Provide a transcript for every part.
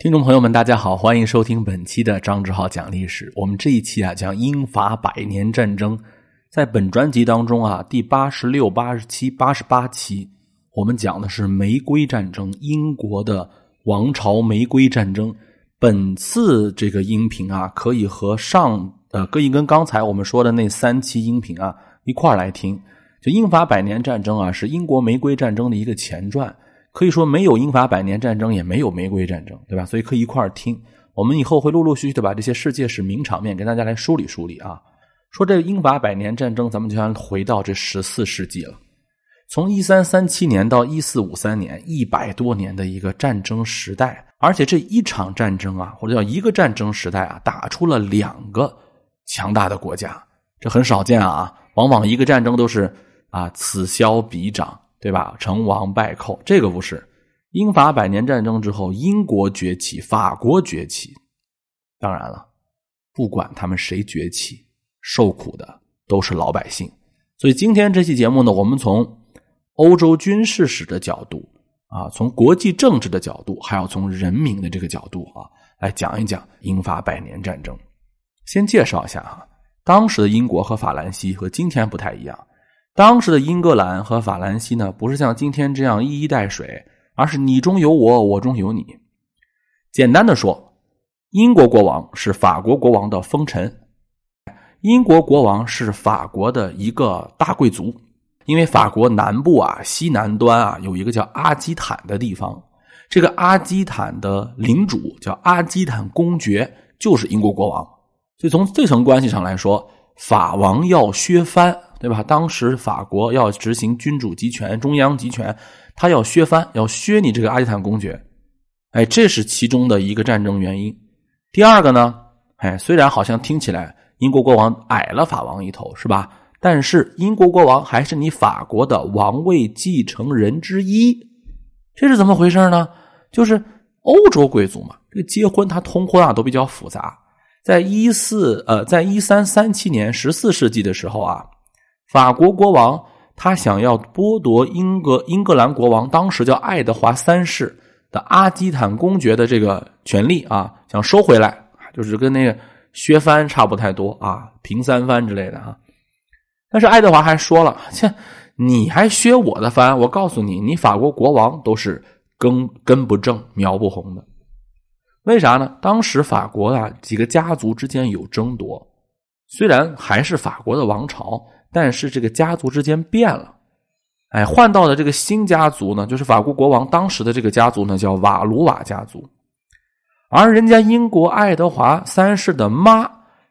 听众朋友们，大家好，欢迎收听本期的张志浩讲历史。我们这一期啊讲英法百年战争，在本专辑当中啊第八十六、八十七、八十八期，我们讲的是玫瑰战争，英国的王朝玫瑰战争。本次这个音频啊，可以和上呃，可以跟刚才我们说的那三期音频啊一块来听。就英法百年战争啊，是英国玫瑰战争的一个前传。可以说没有英法百年战争，也没有玫瑰战争，对吧？所以可以一块儿听。我们以后会陆陆续续的把这些世界史名场面跟大家来梳理梳理啊。说这个英法百年战争，咱们就要回到这十四世纪了。从一三三七年到一四五三年，一百多年的一个战争时代，而且这一场战争啊，或者叫一个战争时代啊，打出了两个强大的国家，这很少见啊。往往一个战争都是啊，此消彼长。对吧？成王败寇，这个不是。英法百年战争之后，英国崛起，法国崛起。当然了，不管他们谁崛起，受苦的都是老百姓。所以今天这期节目呢，我们从欧洲军事史的角度啊，从国际政治的角度，还要从人民的这个角度啊，来讲一讲英法百年战争。先介绍一下哈，当时的英国和法兰西和今天不太一样。当时的英格兰和法兰西呢，不是像今天这样一衣带水，而是你中有我，我中有你。简单的说，英国国王是法国国王的封臣，英国国王是法国的一个大贵族。因为法国南部啊，西南端啊，有一个叫阿基坦的地方，这个阿基坦的领主叫阿基坦公爵，就是英国国王。所以从这层关系上来说，法王要削藩。对吧？当时法国要执行君主集权、中央集权，他要削藩，要削你这个阿基坦公爵。哎，这是其中的一个战争原因。第二个呢，哎，虽然好像听起来英国国王矮了法王一头，是吧？但是英国国王还是你法国的王位继承人之一。这是怎么回事呢？就是欧洲贵族嘛，这个结婚他通婚啊都比较复杂。在一四呃，在一三三七年十四世纪的时候啊。法国国王他想要剥夺英格英格兰国王当时叫爱德华三世的阿基坦公爵的这个权利啊，想收回来，就是跟那个削藩差不太多啊，平三藩之类的哈。但是爱德华还说了：“切，你还削我的藩？我告诉你，你法国国王都是根根不正苗不红的。为啥呢？当时法国啊几个家族之间有争夺，虽然还是法国的王朝。”但是这个家族之间变了，哎，换到的这个新家族呢，就是法国国王当时的这个家族呢，叫瓦卢瓦家族，而人家英国爱德华三世的妈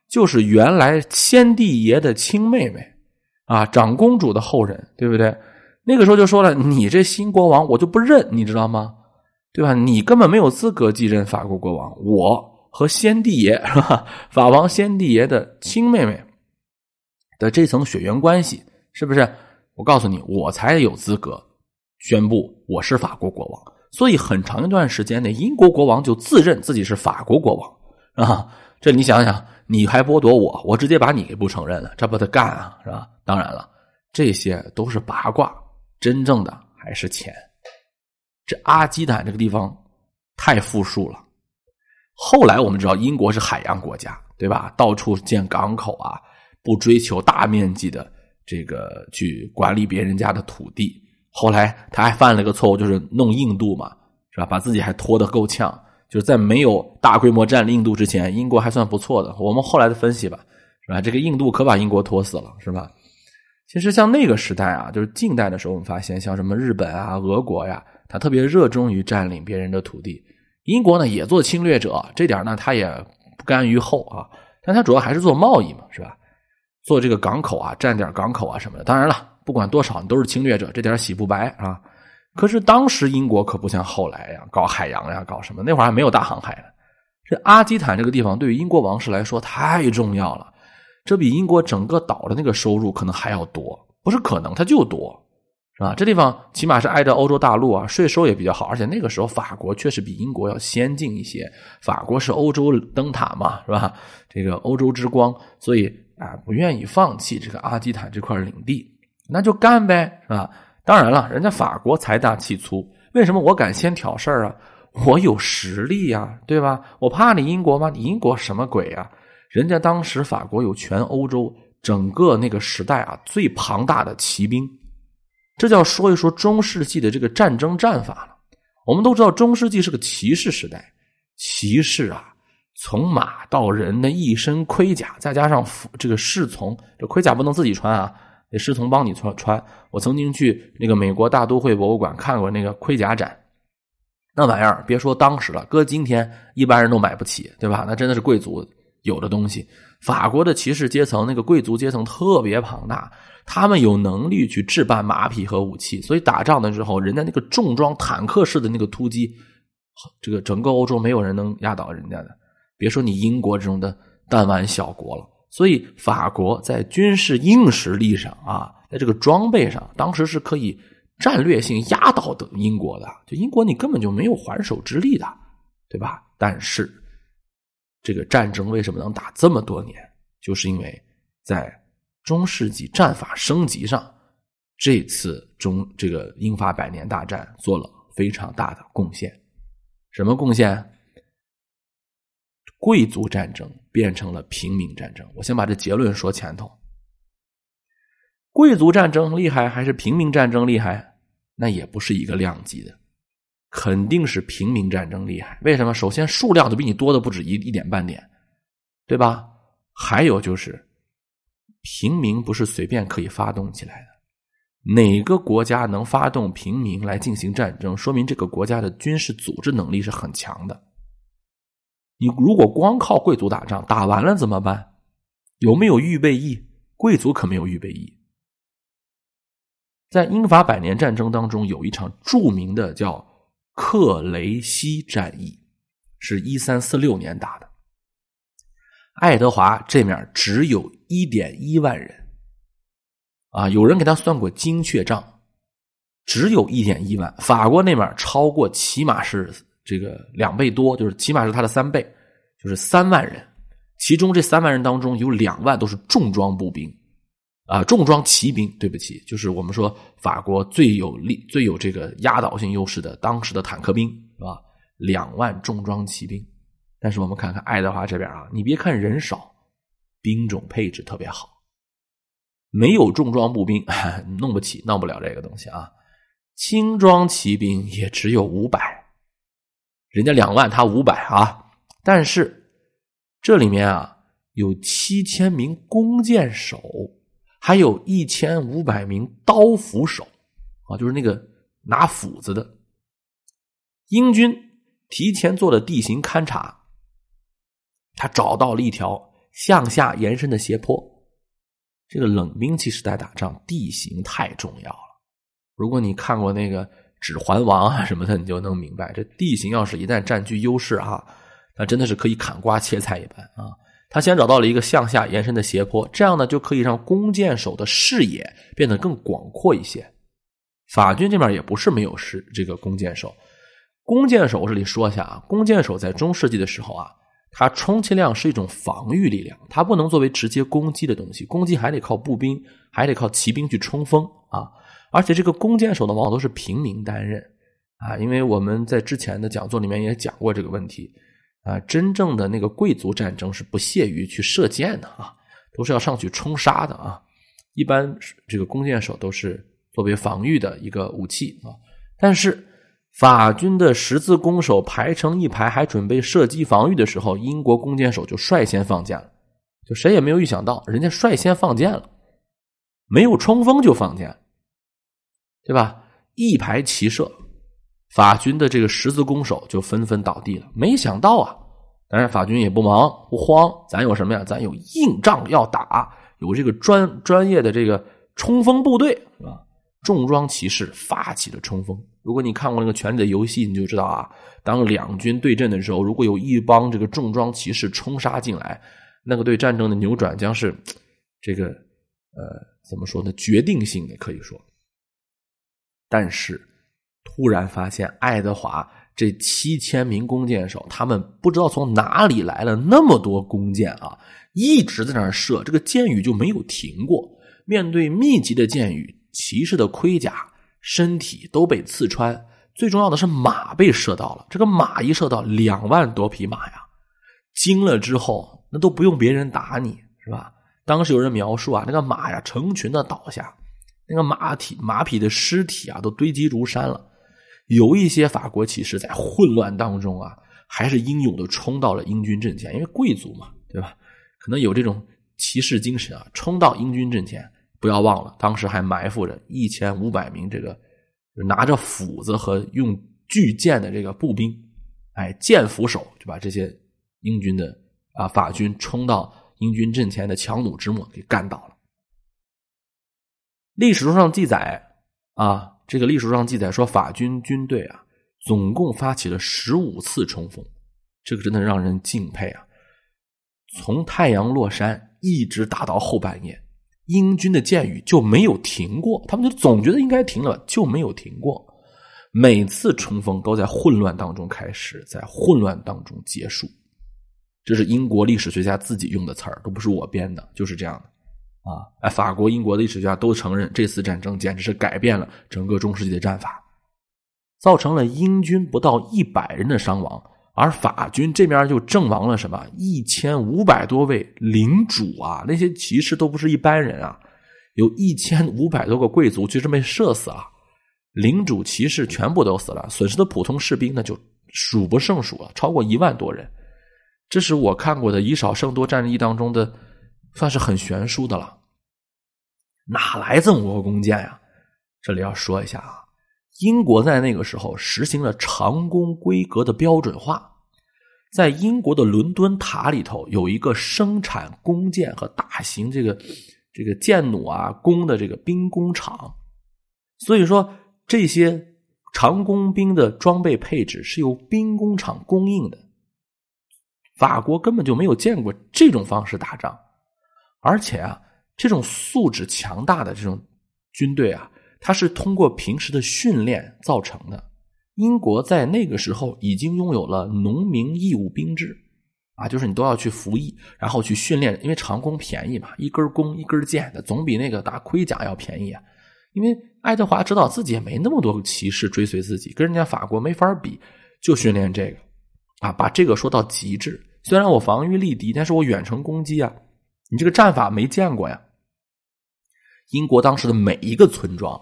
就是原来先帝爷的亲妹妹，啊，长公主的后人，对不对？那个时候就说了，你这新国王我就不认，你知道吗？对吧？你根本没有资格继任法国国王，我和先帝爷是吧？法王先帝爷的亲妹妹。的这层血缘关系是不是？我告诉你，我才有资格宣布我是法国国王。所以很长一段时间内，英国国王就自认自己是法国国王啊。这你想想，你还剥夺我，我直接把你给不承认了，这不得干啊，是吧？当然了，这些都是八卦，真正的还是钱。这阿基坦这个地方太富庶了。后来我们知道，英国是海洋国家，对吧？到处建港口啊。不追求大面积的这个去管理别人家的土地，后来他还犯了个错误，就是弄印度嘛，是吧？把自己还拖得够呛。就是在没有大规模占领印度之前，英国还算不错的。我们后来的分析吧，是吧？这个印度可把英国拖死了，是吧？其实像那个时代啊，就是近代的时候，我们发现像什么日本啊、俄国呀，他特别热衷于占领别人的土地。英国呢也做侵略者，这点呢他也不甘于后啊，但他主要还是做贸易嘛，是吧？做这个港口啊，占点港口啊什么的。当然了，不管多少，你都是侵略者，这点洗不白啊。可是当时英国可不像后来呀，搞海洋呀，搞什么？那会儿还没有大航海呢。这阿基坦这个地方对于英国王室来说太重要了，这比英国整个岛的那个收入可能还要多，不是可能，它就多，是吧？这地方起码是挨着欧洲大陆啊，税收也比较好，而且那个时候法国确实比英国要先进一些。法国是欧洲灯塔嘛，是吧？这个欧洲之光，所以。啊，不愿意放弃这个阿基坦这块领地，那就干呗，是吧？当然了，人家法国财大气粗，为什么我敢先挑事儿啊？我有实力呀，对吧？我怕你英国吗？你英国什么鬼啊？人家当时法国有全欧洲整个那个时代啊最庞大的骑兵，这就要说一说中世纪的这个战争战法了。我们都知道中世纪是个骑士时代，骑士啊，从马到人的一身盔甲，再加上这个侍从，这盔甲不能自己穿啊，得侍从帮你穿穿。我曾经去那个美国大都会博物馆看过那个盔甲展。那玩意儿，别说当时了，搁今天一般人都买不起，对吧？那真的是贵族有的东西。法国的骑士阶层，那个贵族阶层特别庞大，他们有能力去置办马匹和武器，所以打仗的时候，人家那个重装坦克式的那个突击，这个整个欧洲没有人能压倒人家的。别说你英国这种的弹丸小国了，所以法国在军事硬实力上啊，在这个装备上，当时是可以。战略性压倒的英国的，就英国你根本就没有还手之力的，对吧？但是这个战争为什么能打这么多年？就是因为在中世纪战法升级上，这次中这个英法百年大战做了非常大的贡献。什么贡献？贵族战争变成了平民战争。我先把这结论说前头。贵族战争厉害还是平民战争厉害？那也不是一个量级的，肯定是平民战争厉害。为什么？首先数量都比你多的不止一一点半点，对吧？还有就是，平民不是随便可以发动起来的。哪个国家能发动平民来进行战争，说明这个国家的军事组织能力是很强的。你如果光靠贵族打仗，打完了怎么办？有没有预备役？贵族可没有预备役。在英法百年战争当中，有一场著名的叫克雷西战役，是一三四六年打的。爱德华这面只有一点一万人，啊，有人给他算过精确账，只有一点一万。法国那面超过，起码是这个两倍多，就是起码是他的三倍，就是三万人。其中这三万人当中有两万都是重装步兵。啊，重装骑兵，对不起，就是我们说法国最有力、最有这个压倒性优势的当时的坦克兵，是吧？两万重装骑兵。但是我们看看爱德华这边啊，你别看人少，兵种配置特别好，没有重装步兵，弄不起，弄不了这个东西啊。轻装骑兵也只有五百，人家两万，他五百啊。但是这里面啊，有七千名弓箭手。还有一千五百名刀斧手，啊，就是那个拿斧子的。英军提前做了地形勘察，他找到了一条向下延伸的斜坡。这个冷兵器时代打仗，地形太重要了。如果你看过那个《指环王》啊什么的，你就能明白，这地形要是一旦占据优势啊，那真的是可以砍瓜切菜一般啊。他先找到了一个向下延伸的斜坡，这样呢就可以让弓箭手的视野变得更广阔一些。法军这边也不是没有是这个弓箭手，弓箭手我这里说一下啊，弓箭手在中世纪的时候啊，它充其量是一种防御力量，它不能作为直接攻击的东西，攻击还得靠步兵，还得靠骑兵去冲锋啊。而且这个弓箭手呢，往往都是平民担任啊，因为我们在之前的讲座里面也讲过这个问题。啊，真正的那个贵族战争是不屑于去射箭的啊，都是要上去冲杀的啊。一般这个弓箭手都是作为防御的一个武器啊。但是法军的十字弓手排成一排，还准备射击防御的时候，英国弓箭手就率先放箭了。就谁也没有预想到，人家率先放箭了，没有冲锋就放箭，对吧？一排齐射。法军的这个十字弓手就纷纷倒地了。没想到啊，当然法军也不忙不慌，咱有什么呀？咱有硬仗要打，有这个专专业的这个冲锋部队，是吧？重装骑士发起了冲锋。如果你看过那个《权力的游戏》，你就知道啊，当两军对阵的时候，如果有一帮这个重装骑士冲杀进来，那个对战争的扭转将是这个呃怎么说呢？决定性的可以说。但是。突然发现，爱德华这七千名弓箭手，他们不知道从哪里来了那么多弓箭啊，一直在那儿射，这个箭雨就没有停过。面对密集的箭雨，骑士的盔甲、身体都被刺穿，最重要的是马被射到了。这个马一射到，两万多匹马呀，惊了之后，那都不用别人打你，是吧？当时有人描述啊，那个马呀，成群的倒下，那个马体马匹的尸体啊，都堆积如山了。有一些法国骑士在混乱当中啊，还是英勇的冲到了英军阵前，因为贵族嘛，对吧？可能有这种骑士精神啊，冲到英军阵前。不要忘了，当时还埋伏着一千五百名这个拿着斧子和用巨剑的这个步兵，哎，剑斧手就把这些英军的啊法军冲到英军阵前的强弩之末给干倒了。历史书上记载啊。这个历史书上记载说，法军军队啊，总共发起了十五次冲锋，这个真的让人敬佩啊！从太阳落山一直打到后半夜，英军的箭雨就没有停过。他们就总觉得应该停了，就没有停过。每次冲锋都在混乱当中开始，在混乱当中结束。这是英国历史学家自己用的词儿，都不是我编的，就是这样的。啊，哎，法国、英国的历史学家都承认，这次战争简直是改变了整个中世纪的战法，造成了英军不到一百人的伤亡，而法军这边就阵亡了什么一千五百多位领主啊，那些骑士都不是一般人啊，有一千五百多个贵族就这么射死了，领主、骑士全部都死了，损失的普通士兵呢就数不胜数了，超过一万多人，这是我看过的以少胜多战役当中的，算是很悬殊的了。哪来这么多弓箭呀？这里要说一下啊，英国在那个时候实行了长弓规格的标准化，在英国的伦敦塔里头有一个生产弓箭和大型这个这个箭弩啊弓的这个兵工厂，所以说这些长弓兵的装备配置是由兵工厂供应的。法国根本就没有见过这种方式打仗，而且啊。这种素质强大的这种军队啊，它是通过平时的训练造成的。英国在那个时候已经拥有了农民义务兵制，啊，就是你都要去服役，然后去训练，因为长弓便宜嘛，一根弓一根箭的，总比那个打盔甲要便宜啊。因为爱德华知道自己也没那么多骑士追随自己，跟人家法国没法比，就训练这个，啊，把这个说到极致。虽然我防御力低，但是我远程攻击啊，你这个战法没见过呀。英国当时的每一个村庄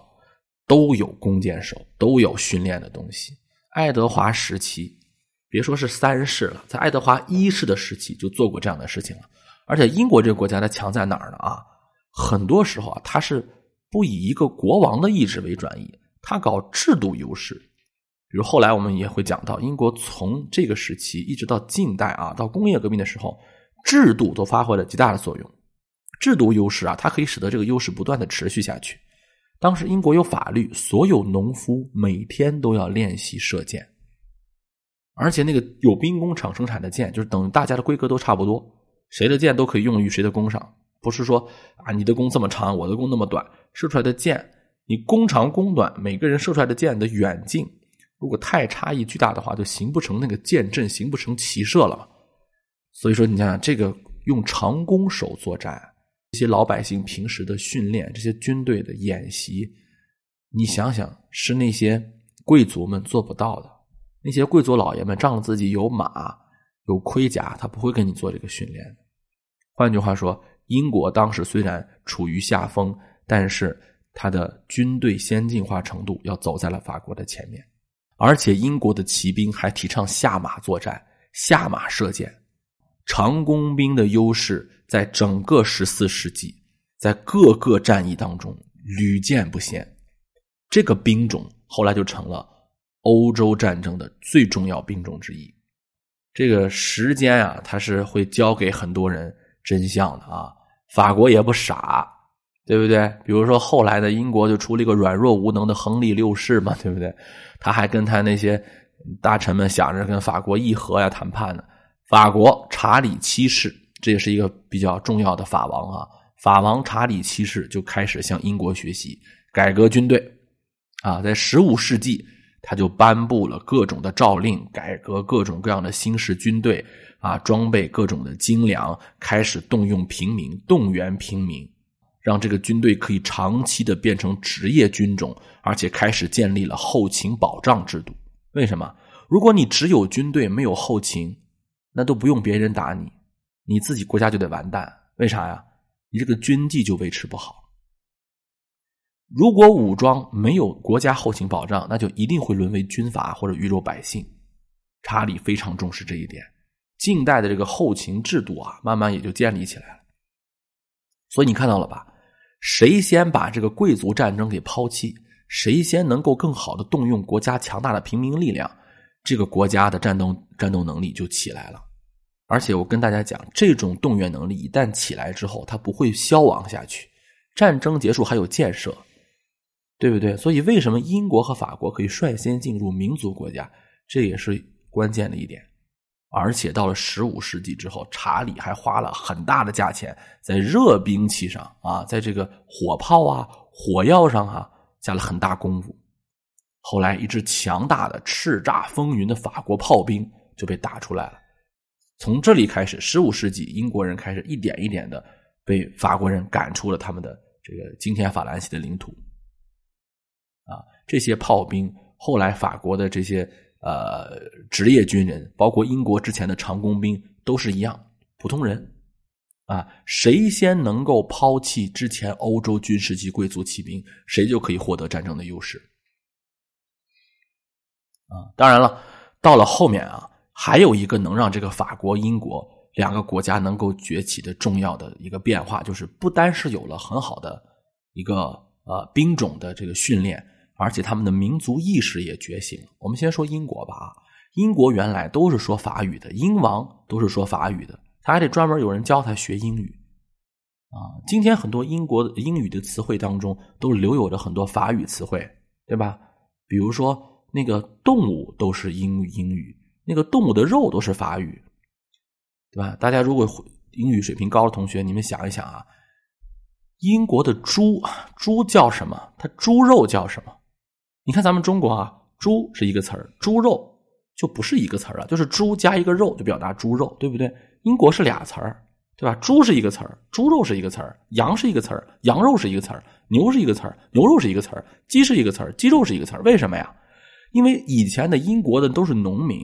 都有弓箭手，都有训练的东西。爱德华时期，别说是三世了，在爱德华一世的时期就做过这样的事情了。而且英国这个国家它强在哪儿呢？啊，很多时候啊，它是不以一个国王的意志为转移，它搞制度优势。比如后来我们也会讲到，英国从这个时期一直到近代啊，到工业革命的时候，制度都发挥了极大的作用。制度优势啊，它可以使得这个优势不断的持续下去。当时英国有法律，所有农夫每天都要练习射箭，而且那个有兵工厂生产的箭，就是等大家的规格都差不多，谁的箭都可以用于谁的弓上，不是说啊你的弓这么长，我的弓那么短，射出来的箭你弓长弓短，每个人射出来的箭的远近如果太差异巨大的话，就形不成那个箭阵，形不成骑射了。所以说，你想这个用长弓手作战。这些老百姓平时的训练，这些军队的演习，你想想，是那些贵族们做不到的。那些贵族老爷们仗着自己有马、有盔甲，他不会跟你做这个训练。换句话说，英国当时虽然处于下风，但是他的军队先进化程度要走在了法国的前面。而且，英国的骑兵还提倡下马作战、下马射箭，长弓兵的优势。在整个十四世纪，在各个战役当中屡见不鲜，这个兵种后来就成了欧洲战争的最重要兵种之一。这个时间啊，它是会教给很多人真相的啊。法国也不傻，对不对？比如说后来的英国就出了一个软弱无能的亨利六世嘛，对不对？他还跟他那些大臣们想着跟法国议和呀谈判呢。法国查理七世。这也是一个比较重要的法王啊，法王查理七世就开始向英国学习改革军队，啊，在十五世纪他就颁布了各种的诏令，改革各种各样的新式军队啊，装备各种的精良，开始动用平民，动员平民，让这个军队可以长期的变成职业军种，而且开始建立了后勤保障制度。为什么？如果你只有军队没有后勤，那都不用别人打你，你自己国家就得完蛋。为啥呀？你这个军纪就维持不好。如果武装没有国家后勤保障，那就一定会沦为军阀或者鱼肉百姓。查理非常重视这一点，近代的这个后勤制度啊，慢慢也就建立起来了。所以你看到了吧？谁先把这个贵族战争给抛弃，谁先能够更好的动用国家强大的平民力量，这个国家的战斗战斗能力就起来了。而且我跟大家讲，这种动员能力一旦起来之后，它不会消亡下去，战争结束还有建设。对不对？所以为什么英国和法国可以率先进入民族国家？这也是关键的一点。而且到了十五世纪之后，查理还花了很大的价钱在热兵器上啊，在这个火炮啊、火药上啊下了很大功夫。后来，一支强大的、叱咤风云的法国炮兵就被打出来了。从这里开始，十五世纪英国人开始一点一点的被法国人赶出了他们的这个今天法兰西的领土。啊，这些炮兵后来法国的这些呃职业军人，包括英国之前的长工兵，都是一样普通人。啊，谁先能够抛弃之前欧洲军事级贵族骑兵，谁就可以获得战争的优势。啊，当然了，到了后面啊，还有一个能让这个法国、英国两个国家能够崛起的重要的一个变化，就是不单是有了很好的一个呃兵种的这个训练。而且他们的民族意识也觉醒。我们先说英国吧啊，英国原来都是说法语的，英王都是说法语的，他还得专门有人教他学英语啊。今天很多英国英语的词汇当中都留有着很多法语词汇，对吧？比如说那个动物都是英英语，那个动物的肉都是法语，对吧？大家如果英语水平高的同学，你们想一想啊，英国的猪猪叫什么？它猪肉叫什么？你看咱们中国啊，猪是一个词儿，猪肉就不是一个词儿了，就是猪加一个肉就表达猪肉，对不对？英国是俩词儿，对吧？猪是一个词儿，猪肉是一个词儿，羊是一个词儿，羊肉是一个词儿，牛是一个词儿，牛肉是一个词儿，鸡是一个词儿，鸡肉是一个词儿。为什么呀？因为以前的英国的都是农民，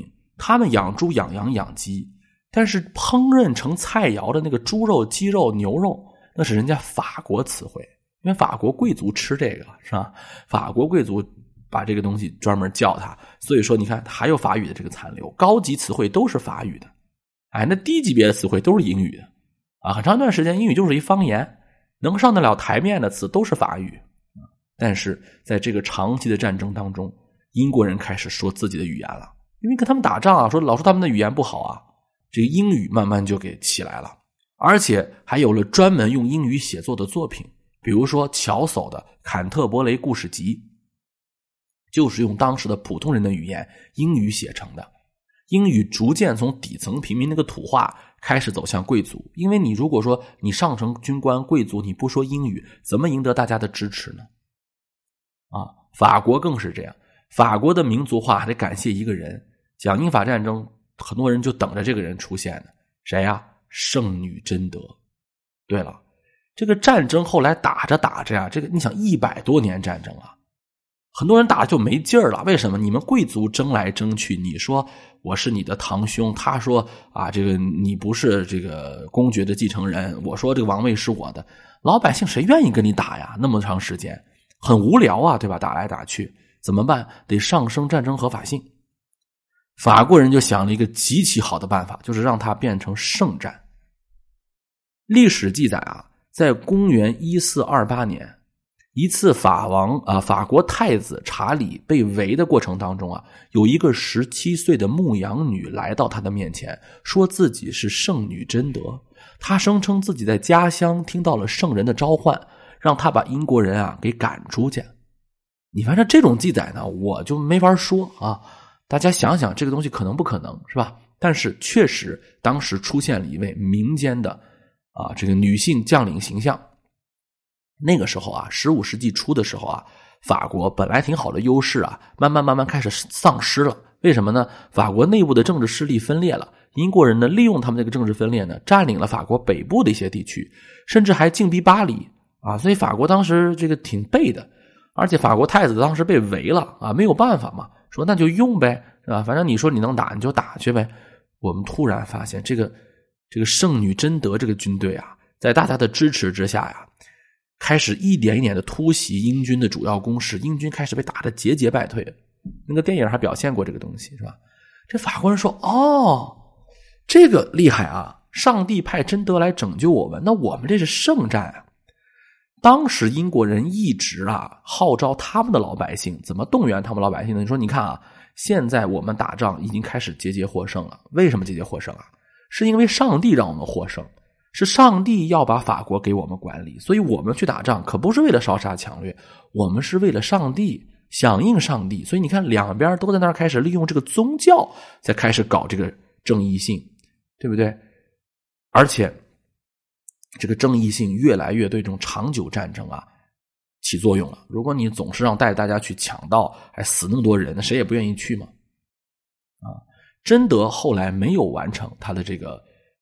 他们养猪、养羊、养鸡，但是烹饪成菜肴的那个猪肉、鸡肉、牛肉，那是人家法国词汇，因为法国贵族吃这个是吧？法国贵族。把这个东西专门叫它，所以说你看还有法语的这个残留，高级词汇都是法语的，哎，那低级别的词汇都是英语的，啊，很长一段时间英语就是一方言，能上得了台面的词都是法语，但是在这个长期的战争当中，英国人开始说自己的语言了，因为跟他们打仗啊，说老说他们的语言不好啊，这个英语慢慢就给起来了，而且还有了专门用英语写作的作品，比如说乔叟的《坎特伯雷故事集》。就是用当时的普通人的语言英语写成的，英语逐渐从底层平民那个土话开始走向贵族。因为你如果说你上层军官贵族你不说英语，怎么赢得大家的支持呢？啊，法国更是这样。法国的民族化还得感谢一个人，讲英法战争，很多人就等着这个人出现呢。谁呀？圣女贞德。对了，这个战争后来打着打着呀，这个你想一百多年战争啊。很多人打就没劲儿了，为什么？你们贵族争来争去，你说我是你的堂兄，他说啊，这个你不是这个公爵的继承人，我说这个王位是我的，老百姓谁愿意跟你打呀？那么长时间很无聊啊，对吧？打来打去怎么办？得上升战争合法性。法国人就想了一个极其好的办法，就是让它变成圣战。历史记载啊，在公元一四二八年。一次法王啊，法国太子查理被围的过程当中啊，有一个十七岁的牧羊女来到他的面前，说自己是圣女贞德。她声称自己在家乡听到了圣人的召唤，让他把英国人啊给赶出去。你反正这种记载呢，我就没法说啊。大家想想，这个东西可能不可能是吧？但是确实，当时出现了一位民间的啊这个女性将领形象。那个时候啊，十五世纪初的时候啊，法国本来挺好的优势啊，慢慢慢慢开始丧失了。为什么呢？法国内部的政治势力分裂了，英国人呢利用他们这个政治分裂呢，占领了法国北部的一些地区，甚至还进逼巴黎啊，所以法国当时这个挺背的，而且法国太子当时被围了啊，没有办法嘛，说那就用呗，是吧？反正你说你能打，你就打去呗。我们突然发现，这个这个圣女贞德这个军队啊，在大家的支持之下呀，开始一点一点的突袭英军的主要攻势，英军开始被打得节节败退。那个电影还表现过这个东西，是吧？这法国人说：“哦，这个厉害啊！上帝派贞德来拯救我们，那我们这是圣战啊！”当时英国人一直啊号召他们的老百姓，怎么动员他们老百姓呢？你说，你看啊，现在我们打仗已经开始节节获胜了。为什么节节获胜啊？是因为上帝让我们获胜，是上帝要把法国给我们管理，所以我们去打仗可不是为了烧杀抢掠，我们是为了上帝，响应上帝。所以你看，两边都在那儿开始利用这个宗教，在开始搞这个正义性，对不对？而且。这个正义性越来越对这种长久战争啊起作用了。如果你总是让带大家去抢道，还死那么多人，那谁也不愿意去嘛。啊，贞德后来没有完成他的这个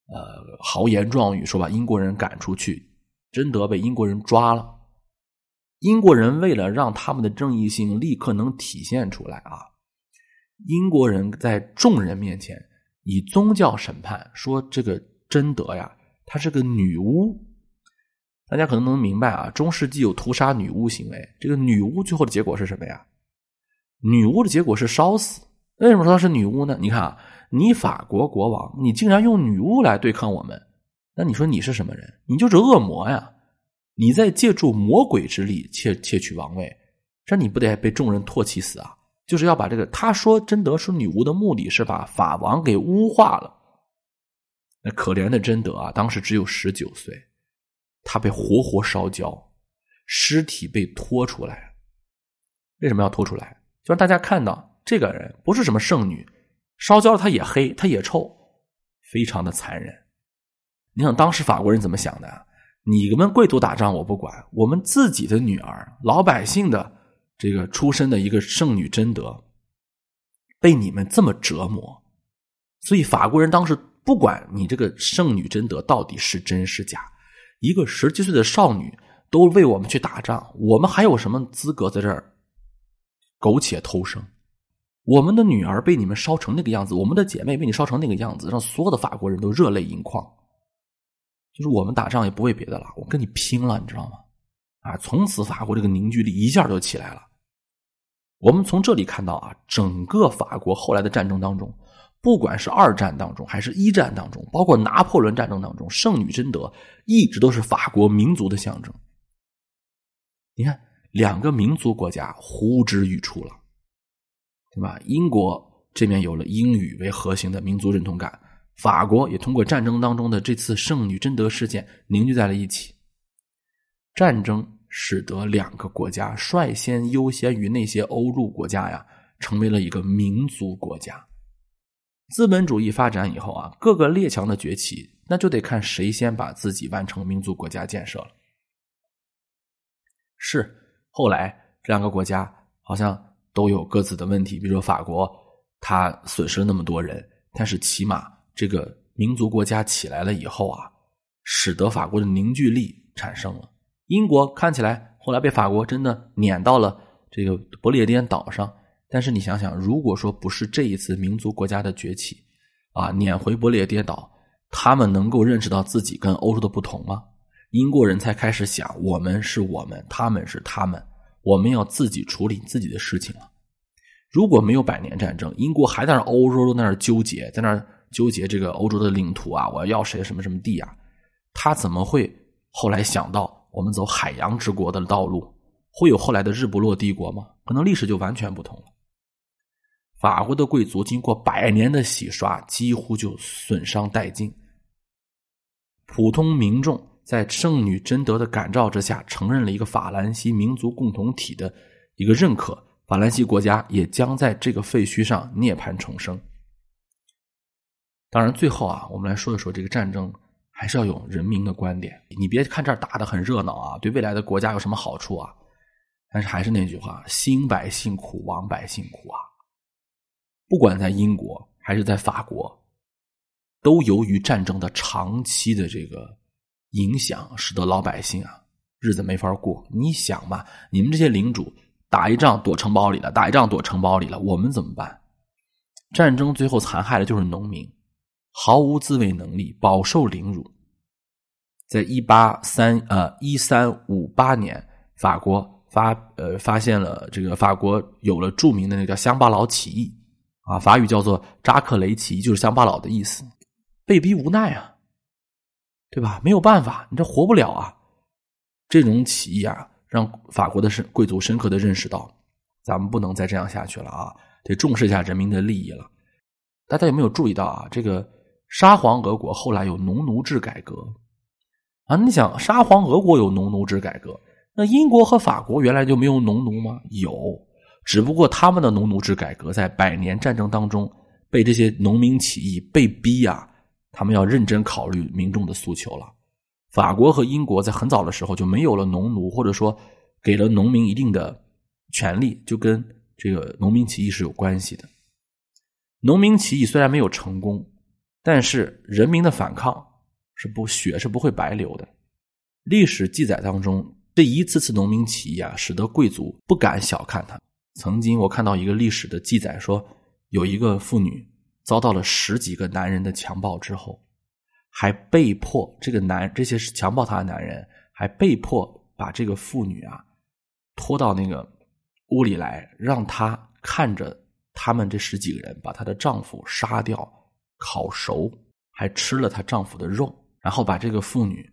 呃豪言壮语，说把英国人赶出去。贞德被英国人抓了。英国人为了让他们的正义性立刻能体现出来啊，英国人在众人面前以宗教审判，说这个贞德呀。她是个女巫，大家可能能明白啊。中世纪有屠杀女巫行为，这个女巫最后的结果是什么呀？女巫的结果是烧死。为什么说她是女巫呢？你看啊，你法国国王，你竟然用女巫来对抗我们，那你说你是什么人？你就是恶魔呀！你在借助魔鬼之力窃窃取王位，这你不得被众人唾弃死啊？就是要把这个他说贞德是女巫的目的是把法王给污化了。那可怜的贞德啊，当时只有十九岁，他被活活烧焦，尸体被拖出来。为什么要拖出来？就让大家看到这个人不是什么圣女，烧焦了他也黑，他也臭，非常的残忍。你想当时法国人怎么想的？你们贵族打仗我不管，我们自己的女儿，老百姓的这个出身的一个圣女贞德，被你们这么折磨，所以法国人当时。不管你这个圣女贞德到底是真是假，一个十七岁的少女都为我们去打仗，我们还有什么资格在这儿苟且偷生？我们的女儿被你们烧成那个样子，我们的姐妹被你烧成那个样子，让所有的法国人都热泪盈眶。就是我们打仗也不为别的了，我跟你拼了，你知道吗？啊，从此法国这个凝聚力一下就起来了。我们从这里看到啊，整个法国后来的战争当中。不管是二战当中，还是一战当中，包括拿破仑战争当中，圣女贞德一直都是法国民族的象征。你看，两个民族国家呼之欲出了，对吧？英国这边有了英语为核心的民族认同感，法国也通过战争当中的这次圣女贞德事件凝聚在了一起。战争使得两个国家率先优先于那些欧陆国家呀，成为了一个民族国家。资本主义发展以后啊，各个列强的崛起，那就得看谁先把自己完成民族国家建设了。是后来这两个国家好像都有各自的问题，比如说法国，它损失了那么多人，但是起码这个民族国家起来了以后啊，使得法国的凝聚力产生了。英国看起来后来被法国真的撵到了这个不列颠岛上。但是你想想，如果说不是这一次民族国家的崛起，啊，撵回不列颠岛，他们能够认识到自己跟欧洲的不同吗？英国人才开始想，我们是我们，他们是他们，我们要自己处理自己的事情了。如果没有百年战争，英国还在那欧洲在那纠结，在那纠结这个欧洲的领土啊，我要要谁什么什么地啊？他怎么会后来想到我们走海洋之国的道路？会有后来的日不落帝国吗？可能历史就完全不同了。法国的贵族经过百年的洗刷，几乎就损伤殆尽。普通民众在圣女贞德的感召之下，承认了一个法兰西民族共同体的一个认可，法兰西国家也将在这个废墟上涅槃重生。当然，最后啊，我们来说一说这个战争，还是要有人民的观点。你别看这儿打的很热闹啊，对未来的国家有什么好处啊？但是还是那句话，兴百姓苦，亡百姓苦啊。不管在英国还是在法国，都由于战争的长期的这个影响，使得老百姓啊日子没法过。你想嘛，你们这些领主打一仗躲城堡里了，打一仗躲城堡里了，我们怎么办？战争最后残害的就是农民，毫无自卫能力，饱受凌辱。在一八三呃一三五八年，法国发呃发现了这个法国有了著名的那个叫乡巴佬起义啊，法语叫做扎克雷奇，就是乡巴佬的意思。被逼无奈啊，对吧？没有办法，你这活不了啊。这种起义啊，让法国的深贵族深刻的认识到，咱们不能再这样下去了啊，得重视一下人民的利益了。大家有没有注意到啊？这个沙皇俄国后来有农奴制改革啊？你想，沙皇俄国有农奴制改革，那英国和法国原来就没有农奴吗？有，只不过他们的农奴制改革在百年战争当中被这些农民起义被逼啊，他们要认真考虑民众的诉求了。法国和英国在很早的时候就没有了农奴，或者说给了农民一定的权利，就跟这个农民起义是有关系的。农民起义虽然没有成功，但是人民的反抗是不血是不会白流的。历史记载当中，这一次次农民起义啊，使得贵族不敢小看他。曾经我看到一个历史的记载说，有一个妇女遭到了十几个男人的强暴之后。还被迫，这个男这些是强暴她的男人，还被迫把这个妇女啊拖到那个屋里来，让她看着他们这十几个人把她的丈夫杀掉、烤熟，还吃了她丈夫的肉，然后把这个妇女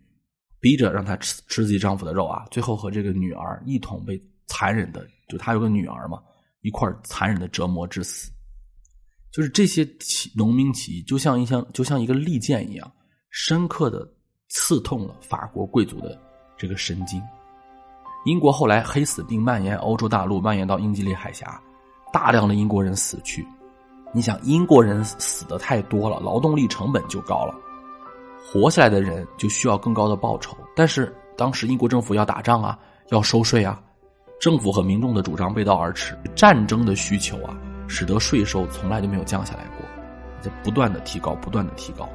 逼着让她吃吃自己丈夫的肉啊，最后和这个女儿一同被残忍的，就他有个女儿嘛，一块残忍的折磨致死。就是这些起农民起义，就像一像就像一个利剑一样。深刻的刺痛了法国贵族的这个神经。英国后来黑死病蔓延欧洲大陆，蔓延到英吉利海峡，大量的英国人死去。你想，英国人死的太多了，劳动力成本就高了，活下来的人就需要更高的报酬。但是当时英国政府要打仗啊，要收税啊，政府和民众的主张背道而驰，战争的需求啊，使得税收从来就没有降下来过，在不断的提高，不断的提高。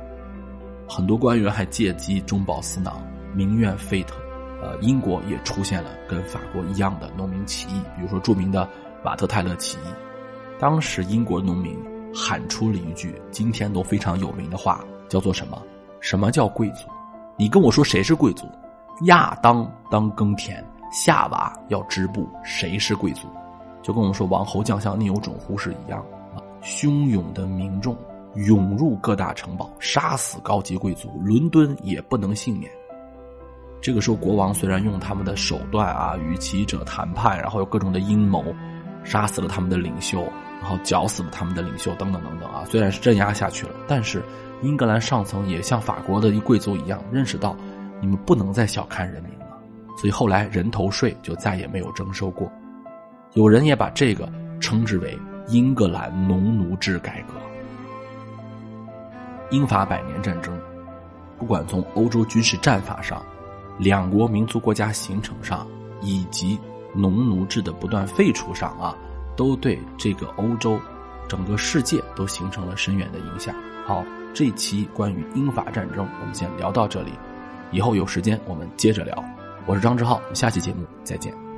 很多官员还借机中饱私囊，民怨沸腾。呃，英国也出现了跟法国一样的农民起义，比如说著名的瓦特泰勒起义。当时英国农民喊出了一句今天都非常有名的话，叫做什么？什么叫贵族？你跟我说谁是贵族？亚当当耕田，夏娃要织布，谁是贵族？就跟我们说王侯将相宁有种乎是一样啊！汹涌的民众。涌入各大城堡，杀死高级贵族，伦敦也不能幸免。这个时候，国王虽然用他们的手段啊，与起者谈判，然后有各种的阴谋，杀死了他们的领袖，然后绞死了他们的领袖，等等等等啊，虽然是镇压下去了，但是英格兰上层也像法国的一贵族一样，认识到你们不能再小看人民，所以后来人头税就再也没有征收过。有人也把这个称之为英格兰农奴制改革。英法百年战争，不管从欧洲军事战法上、两国民族国家形成上，以及农奴制的不断废除上啊，都对这个欧洲、整个世界都形成了深远的影响。好，这期关于英法战争，我们先聊到这里，以后有时间我们接着聊。我是张志浩，下期节目再见。